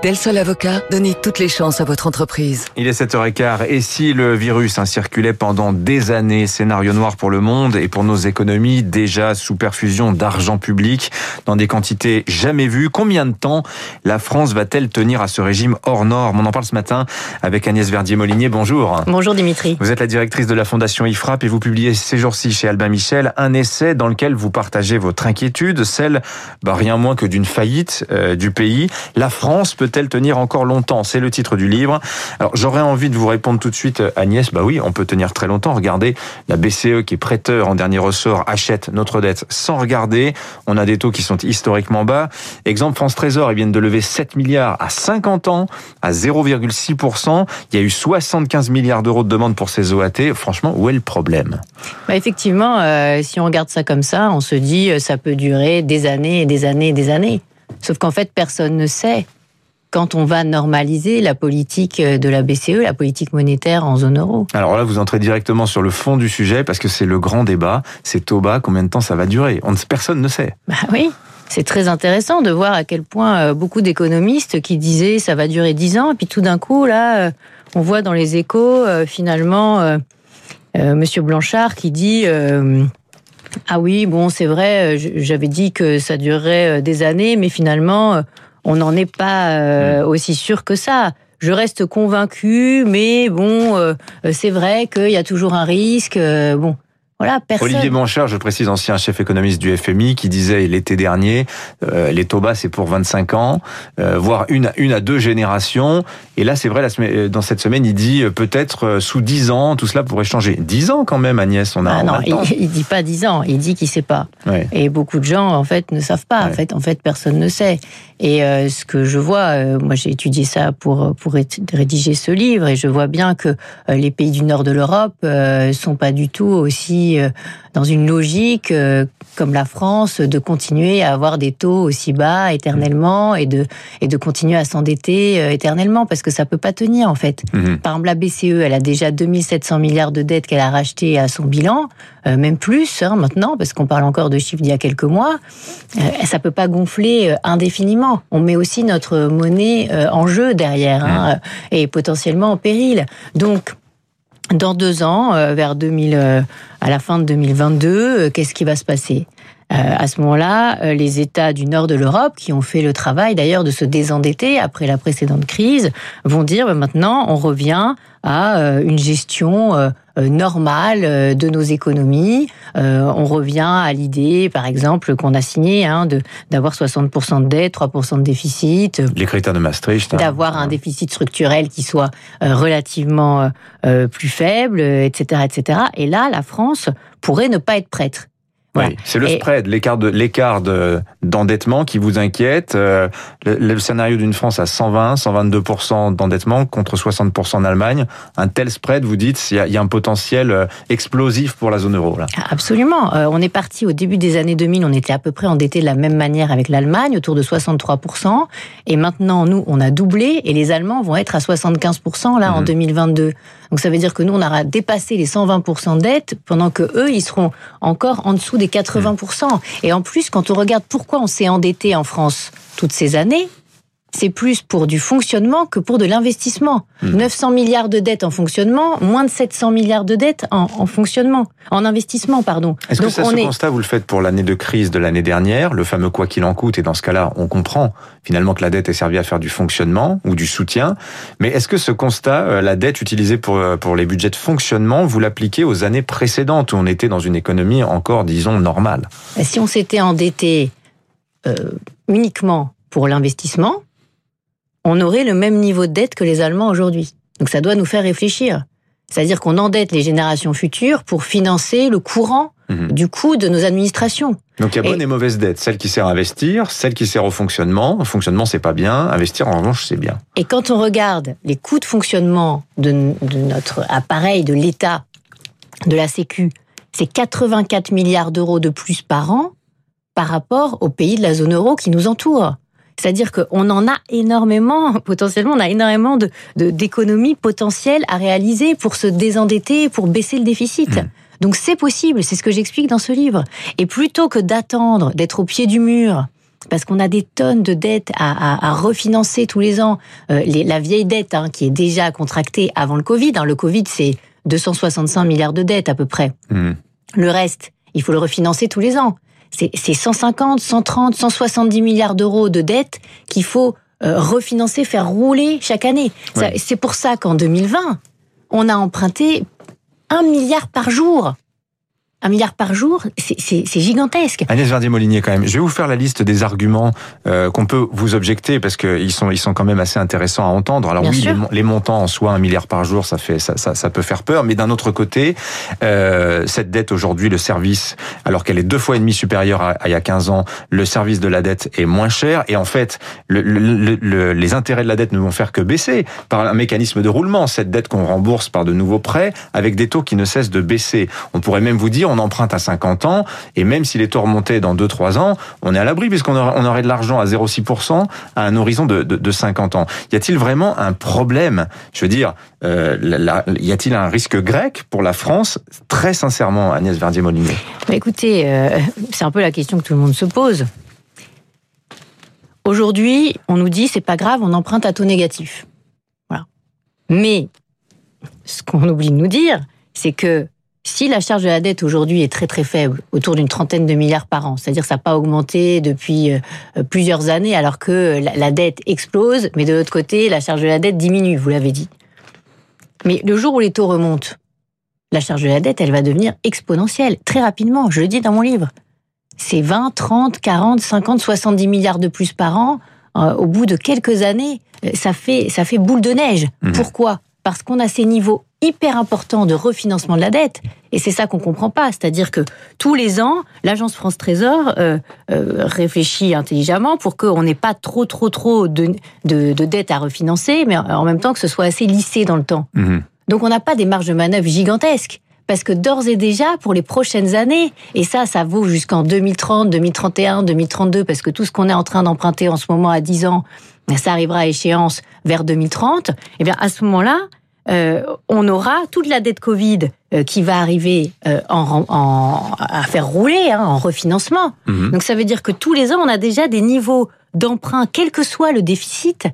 Del Sol Avocat, donnez toutes les chances à votre entreprise. Il est 7h15 et si le virus hein, circulait pendant des années, scénario noir pour le monde et pour nos économies, déjà sous perfusion d'argent public dans des quantités jamais vues, combien de temps la France va-t-elle tenir à ce régime hors norme? On en parle ce matin avec Agnès Verdier-Molinier. Bonjour. Bonjour Dimitri. Vous êtes la directrice de la Fondation IFRAP et vous publiez ces jours-ci chez Albin Michel un essai dans lequel vous partagez votre inquiétude, celle bah, rien moins que d'une faillite euh, du pays. La France peut peut-elle tenir encore longtemps? C'est le titre du livre. Alors j'aurais envie de vous répondre tout de suite, Agnès. Bah oui, on peut tenir très longtemps. Regardez, la BCE qui est prêteur en dernier ressort achète notre dette sans regarder. On a des taux qui sont historiquement bas. Exemple France Trésor, ils viennent de lever 7 milliards à 50 ans à 0,6%. Il y a eu 75 milliards d'euros de demandes pour ces OAT. Franchement, où est le problème? Bah Effectivement, euh, si on regarde ça comme ça, on se dit euh, ça peut durer des années et des années et des années. Sauf qu'en fait, personne ne sait quand on va normaliser la politique de la BCE, la politique monétaire en zone euro. Alors là, vous entrez directement sur le fond du sujet parce que c'est le grand débat. C'est taux bas, combien de temps ça va durer? On, Personne ne sait. Bah oui. C'est très intéressant de voir à quel point euh, beaucoup d'économistes qui disaient ça va durer 10 ans, et puis tout d'un coup, là, euh, on voit dans les échos, euh, finalement, Monsieur Blanchard qui dit Ah oui, bon, c'est vrai, j'avais dit que ça durerait des années, mais finalement, on n'en est pas euh, mm. aussi sûr que ça. Je reste convaincu, mais bon, euh, c'est vrai qu'il y a toujours un risque. Euh, bon, voilà, Olivier Blanchard, je précise, ancien chef économiste du FMI, qui disait l'été dernier, euh, les taux bas c'est pour 25 ans, euh, voire une, une à deux générations. Et là, c'est vrai, la semaine, dans cette semaine, il dit euh, peut-être sous 10 ans, tout cela pourrait changer. 10 ans quand même, Agnès, on a. Ah non, il, il, dit pas 10 ans, il dit qu'il sait pas. Ouais. Et beaucoup de gens, en fait, ne savent pas. Ouais. En fait, en fait, personne ne sait. Et ce que je vois, moi j'ai étudié ça pour pour rédiger ce livre, et je vois bien que les pays du nord de l'Europe sont pas du tout aussi euh, dans une logique euh, comme la France de continuer à avoir des taux aussi bas éternellement et de et de continuer à s'endetter euh, éternellement parce que ça peut pas tenir en fait. Mmh. Par exemple la BCE, elle a déjà 2700 milliards de dettes qu'elle a rachetées à son bilan, même plus hein, maintenant parce qu'on parle encore de chiffres d'il y a quelques mois. ça peut pas gonfler indéfiniment. On met aussi notre monnaie en jeu derrière hein, mmh. et potentiellement en péril. Donc dans deux ans, euh, vers 2000, euh, à la fin de 2022, euh, qu'est-ce qui va se passer? À ce moment-là, les États du nord de l'Europe, qui ont fait le travail d'ailleurs de se désendetter après la précédente crise, vont dire bah, maintenant on revient à une gestion euh, normale euh, de nos économies. Euh, on revient à l'idée, par exemple, qu'on a signé hein, de d'avoir 60% de dette, 3% de déficit. Les critères de Maastricht. Hein. D'avoir un déficit structurel qui soit relativement plus faible, etc., etc. Et là, la France pourrait ne pas être prête. Oui, c'est le spread, l'écart de l'écart d'endettement qui vous inquiète. Euh, le, le scénario d'une France à 120, 122 d'endettement contre 60 en Allemagne, un tel spread, vous dites, il y, a, il y a un potentiel euh, explosif pour la zone euro là. Absolument. Euh, on est parti au début des années 2000, on était à peu près endetté de la même manière avec l'Allemagne, autour de 63 et maintenant nous on a doublé et les Allemands vont être à 75 là mmh. en 2022. Donc ça veut dire que nous on aura dépassé les 120 de dette pendant que eux ils seront encore en dessous des 80%. Et en plus, quand on regarde pourquoi on s'est endetté en France toutes ces années, c'est plus pour du fonctionnement que pour de l'investissement. 900 hmm. milliards de dettes en fonctionnement, moins de 700 milliards de dettes en, en fonctionnement, en investissement, pardon. Est-ce que ça, ce est... constat, vous le faites pour l'année de crise de l'année dernière, le fameux quoi qu'il en coûte, et dans ce cas-là, on comprend finalement que la dette est servie à faire du fonctionnement ou du soutien. Mais est-ce que ce constat, euh, la dette utilisée pour, euh, pour les budgets de fonctionnement, vous l'appliquez aux années précédentes où on était dans une économie encore, disons, normale? Si on s'était endetté euh, uniquement pour l'investissement, on aurait le même niveau de dette que les Allemands aujourd'hui. Donc ça doit nous faire réfléchir. C'est-à-dire qu'on endette les générations futures pour financer le courant mmh. du coût de nos administrations. Donc il y a bonne et, et mauvaise dette, celle qui sert à investir, celle qui sert au fonctionnement. Le fonctionnement c'est pas bien, investir en revanche c'est bien. Et quand on regarde les coûts de fonctionnement de, de notre appareil, de l'État, de la Sécu, c'est 84 milliards d'euros de plus par an par rapport aux pays de la zone euro qui nous entourent. C'est-à-dire qu'on en a énormément, potentiellement, on a énormément de d'économies potentielles à réaliser pour se désendetter, pour baisser le déficit. Mmh. Donc c'est possible, c'est ce que j'explique dans ce livre. Et plutôt que d'attendre, d'être au pied du mur, parce qu'on a des tonnes de dettes à, refinancer tous les ans, euh, la vieille dette hein, qui est déjà contractée avant le Covid, hein, le Covid c'est 265 milliards de dettes à peu près. Mmh. Le reste, il faut le refinancer tous les ans. C'est 150, 130, 170 milliards d'euros de dettes qu'il faut euh, refinancer, faire rouler chaque année. C'est pour ça qu'en 2020, on a emprunté un milliard par jour un milliard par jour, c'est gigantesque. Agnès Verdier-Molinier, quand même, je vais vous faire la liste des arguments euh, qu'on peut vous objecter parce qu'ils sont, ils sont quand même assez intéressants à entendre. Alors oui, les, montants en soi, un milliard par jour, ça fait, ça, ça, ça peut faire peur, mais d'un autre côté, euh, cette dette aujourd'hui, le service, alors qu'elle est deux fois et demi supérieure à, il y a 15 ans, le service de la dette est moins cher et en fait, le, le, les intérêts de la dette ne vont faire que baisser par un mécanisme de roulement. Cette dette qu'on rembourse par de nouveaux prêts avec des taux qui ne cessent de baisser. On pourrait même vous dire on emprunte à 50 ans, et même si les taux remontaient dans 2-3 ans, on est à l'abri, puisqu'on aurait, de l'argent à 0,6% à un horizon de, 50 ans. Y a-t-il vraiment un problème? Je veux dire, euh, y a-t-il un risque grec pour la France? Très sincèrement, Agnès Verdier-Molinier. Bah écoutez, euh, c'est un peu la question que tout le monde se pose. Aujourd'hui, on nous dit c'est pas grave, on emprunte à taux négatif. Voilà. Mais ce qu'on oublie de nous dire, c'est que si la charge de la dette aujourd'hui est très très faible, autour d'une trentaine de milliards par an, c'est-à-dire ça n'a pas augmenté depuis euh, plusieurs années alors que la dette explose, mais de l'autre côté, la charge de la dette diminue, vous l'avez dit. Mais le jour où les taux remontent, la charge de la dette, elle va devenir exponentielle, très rapidement, je le dis dans mon livre. C'est 20, 30, 40, 50, 70 milliards de plus par an. Euh, au bout de quelques années, euh, ça fait, ça fait boule de neige. Mmh. Pourquoi? Parce qu'on a ces niveaux hyper important de refinancement de la dette. Et c'est ça qu'on comprend pas. C'est-à-dire que tous les ans, l'agence France Trésor euh, euh, réfléchit intelligemment pour qu'on n'ait pas trop, trop, trop de, de, de, dettes à refinancer, mais en même temps que ce soit assez lissé dans le temps. Mhm. Donc on n'a pas des marges de manœuvre gigantesques. Parce que d'ores et déjà, pour les prochaines années, et ça, ça vaut jusqu'en 2030, 2031, 2032, parce que tout ce qu'on est en train d'emprunter en ce moment à 10 ans, ça arrivera à échéance vers 2030, et eh bien à ce moment-là, euh, on aura toute la dette Covid euh, qui va arriver euh, en, à faire rouler hein, en refinancement. Mhm. Donc ça veut dire que tous les ans, on a déjà des niveaux d'emprunt, quel que soit le déficit,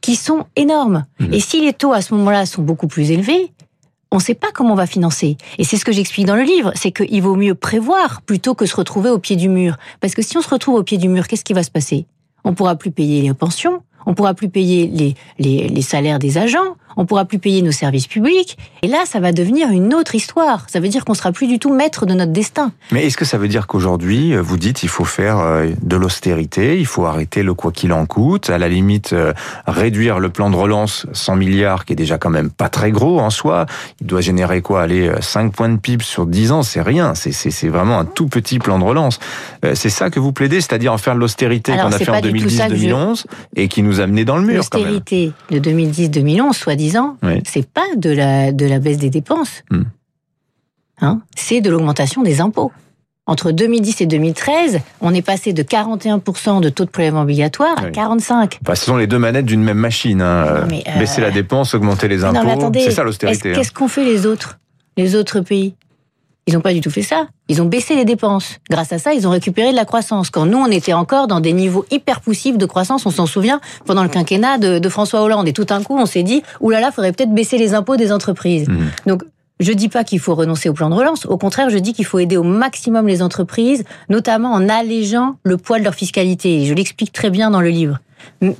qui sont énormes. Mhm. Et si les taux à ce moment-là sont beaucoup plus élevés, on ne sait pas comment on va financer. Et c'est ce que j'explique dans le livre, c'est qu'il vaut mieux prévoir plutôt que se retrouver au pied du mur. Parce que si on se retrouve au pied du mur, qu'est-ce qui va se passer? On pourra plus payer les pensions, on pourra plus payer les, les, les salaires des agents, on pourra plus payer nos services publics. Et là, ça va devenir une autre histoire. Ça veut dire qu'on sera plus du tout maître de notre destin. Mais est-ce que ça veut dire qu'aujourd'hui, euh, vous dites, il faut faire euh, de l'austérité, il faut arrêter le quoi qu'il en coûte, à la limite euh, réduire le plan de relance 100 milliards, qui est déjà quand même pas très gros en soi. Il doit générer quoi Aller 5 points de PIB sur 10 ans, c'est rien. C'est vraiment un tout petit plan de relance. C'est ça que vous plaidez, c'est-à-dire en faire de l'austérité qu'on a fait en 2010-2011 et qui nous a mené dans le mur. L'austérité de 2010-2011, soit dit ans, c'est pas de la, de la baisse des dépenses. Hmm. Hein c'est de l'augmentation des impôts. Entre 2010 et 2013, on est passé de 41% de taux de prélèvement obligatoire à 45%. ce sont les deux manettes d'une même machine. Hein. Euh, Baisser la dépense, augmenter les impôts. C'est ça l'austérité. Hein. Qu'est-ce qu'ont fait les autres Les autres pays? Ils n'ont pas du tout fait ça. Ils ont baissé les dépenses. Grâce à ça, ils ont récupéré de la croissance. Quand nous, on était encore dans des niveaux hyper poussifs de croissance, on s'en souvient, pendant le quinquennat de, François Hollande. Et tout d'un coup, on s'est dit, oulala, faudrait peut-être baisser les impôts des entreprises. Mmh. Donc, je dis pas qu'il faut renoncer au plan de relance. Au contraire, je dis qu'il faut aider au maximum les entreprises, notamment en allégeant le poids de leur fiscalité. Et je l'explique très bien dans le livre.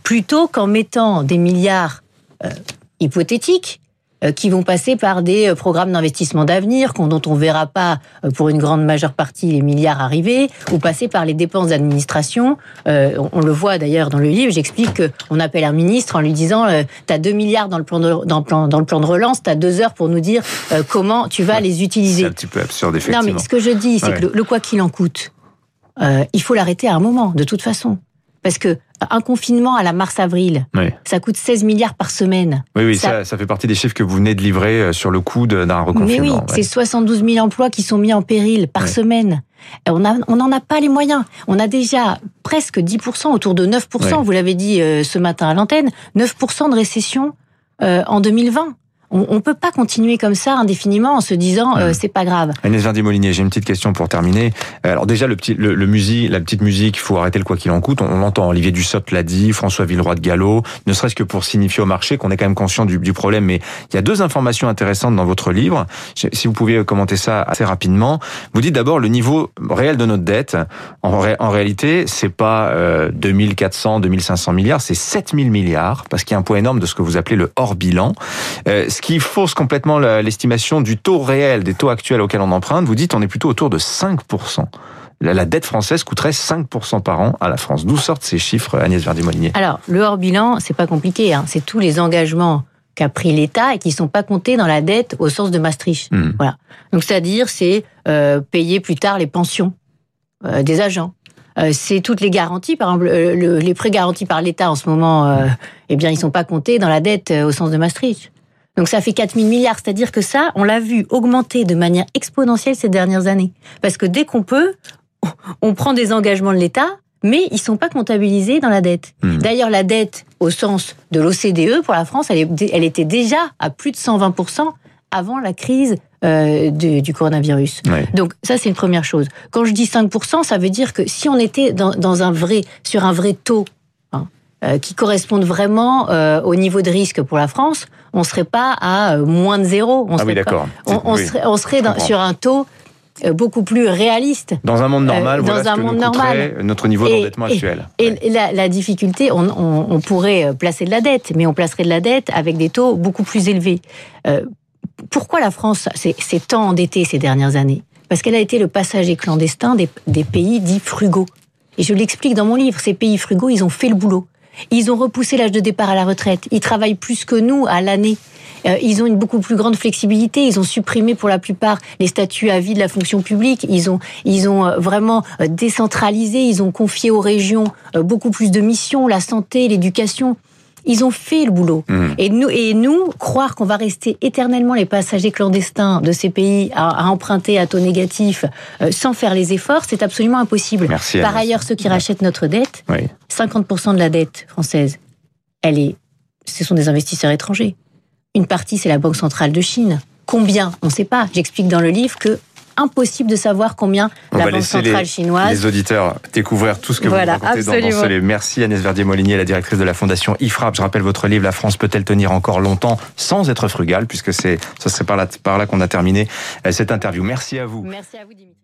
Plutôt qu'en mettant des milliards euh, hypothétiques qui vont passer par des euh, programmes d'investissement d'avenir dont on verra pas euh, pour une grande majeure partie les milliards arriver, ou passer par les dépenses d'administration. on le voit d'ailleurs dans le livre, j'explique qu'on appelle un ministre en lui disant tu as 2 milliards dans le plan de, dans, plan, dans le plan de relance, tu as deux heures pour nous dire comment tu vas les utiliser. C'est un petit peu absurde, effectivement. Non, mais ce que je dis, c'est que le, quoi qu'il en coûte, il faut l'arrêter à un moment, de toute façon. Parce que un confinement à la mars-avril, ça coûte 16 milliards par semaine. Oui, oui, ça... Ça, fait partie des chiffres que vous venez de livrer euh, sur le coût d'un reconfinement. Mais oui, c'est 72 000 emplois qui sont mis en péril par semaine. On n'en on a pas les moyens. On a déjà presque 10%, autour de 9%, vous l'avez dit euh, ce matin à l'antenne, 9% de récession euh, en 2020. On ne peut pas continuer comme ça indéfiniment en se disant euh, c'est pas grave. Agnès Verdi-Molinier, j'ai une petite question pour terminer. Alors déjà le petit le, le musique, la petite musique, il faut arrêter le quoi qu'il en coûte. On, l'entend. Olivier Dussopt l'a dit, François Villeroy de Gallo, ne serait-ce que pour signifier au marché qu'on est quand même conscient du, du, problème. Mais il y a deux informations intéressantes dans votre livre. Si vous pouviez commenter ça assez rapidement. Vous dites d'abord le niveau réel de notre dette. En, en réalité, c'est pas euh, 2400, 2500 milliards, c'est 7000 milliards parce qu'il y a un point énorme de ce que vous appelez le hors bilan. Euh, ce qui fausse complètement l'estimation du taux réel, des taux actuels auxquels on emprunte. Vous dites on est plutôt autour de 5%. La, dette française coûterait 5% par an à la France. D'où sortent ces chiffres, Agnès Verdi-Molinier Alors, le hors-bilan, c'est pas compliqué. Hein. C'est tous les engagements qu'a pris l'État et qui sont pas comptés dans la dette au sens de Maastricht. Hmm. Voilà. Donc, c'est-à-dire, c'est euh, payer plus tard les pensions euh, des agents. Euh, c'est toutes les garanties, par exemple, les prêts garantis par l'État en ce moment, eh bien, ils sont pas comptés dans la dette au sens de Maastricht. Donc ça fait 4 000 milliards, c'est-à-dire que ça, on l'a vu augmenter de manière exponentielle ces dernières années. Parce que dès qu'on peut, on prend des engagements de l'État, mais ils sont pas comptabilisés dans la dette. Hmm. D'ailleurs, la dette, au sens de l'OCDE, pour la France, elle, était déjà à plus de 120% avant la crise euh, du, coronavirus. Donc ça, c'est une première chose. Quand je dis 5%, ça veut dire que si on était dans, un vrai, sur un vrai taux qui corresponde vraiment euh, au niveau de risque pour la France, on serait pas à euh, moins de zéro. On ah oui, d'accord. On, serait, on serait sur un taux euh, beaucoup plus réaliste. Dans un monde normal, dans un monde normal, notre niveau d'endettement actuel. Et, la, difficulté, on, pourrait placer de la dette, mais on placerait de la dette avec des taux beaucoup plus élevés. pourquoi la France s'est tant endettée ces dernières années? Parce qu'elle a été le passager clandestin des, des pays dits frugaux. Et je l'explique dans mon livre, ces pays frugaux, ils ont fait le boulot. Ils ont repoussé l'âge de départ à la retraite. Ils travaillent plus que nous à l'année. Euh, ils ont une beaucoup plus grande flexibilité. Ils ont supprimé pour la plupart les statuts à vie de la fonction publique. Ils ont, ils ont euh, vraiment euh, décentralisé. Ils ont confié aux régions beaucoup plus de missions, la santé, l'éducation. Ils ont fait le boulot. Mmh. Et nous, et nous, croire qu'on va rester éternellement les passagers clandestins de ces pays à, emprunter à taux négatif sans faire les efforts, c'est absolument impossible. Par ailleurs, ceux qui rachètent notre dette, 50% de la dette française, elle est, ce sont des investisseurs étrangers. Une partie, c'est la Banque centrale de Chine. Combien On ne sait pas. J'explique dans le livre que impossible de savoir combien la Banque centrale chinoise. Les auditeurs découvrir tout ce que vous racontez dans, dans ce livre. Merci Agnès Verdier-Molinier, la directrice de la Fondation IFRAP. Je rappelle votre livre La France peut-elle tenir encore longtemps sans être frugale, puisque c'est ce serait par là, par là qu'on a terminé euh, cette interview. Merci à vous. Merci à vous Dimitri.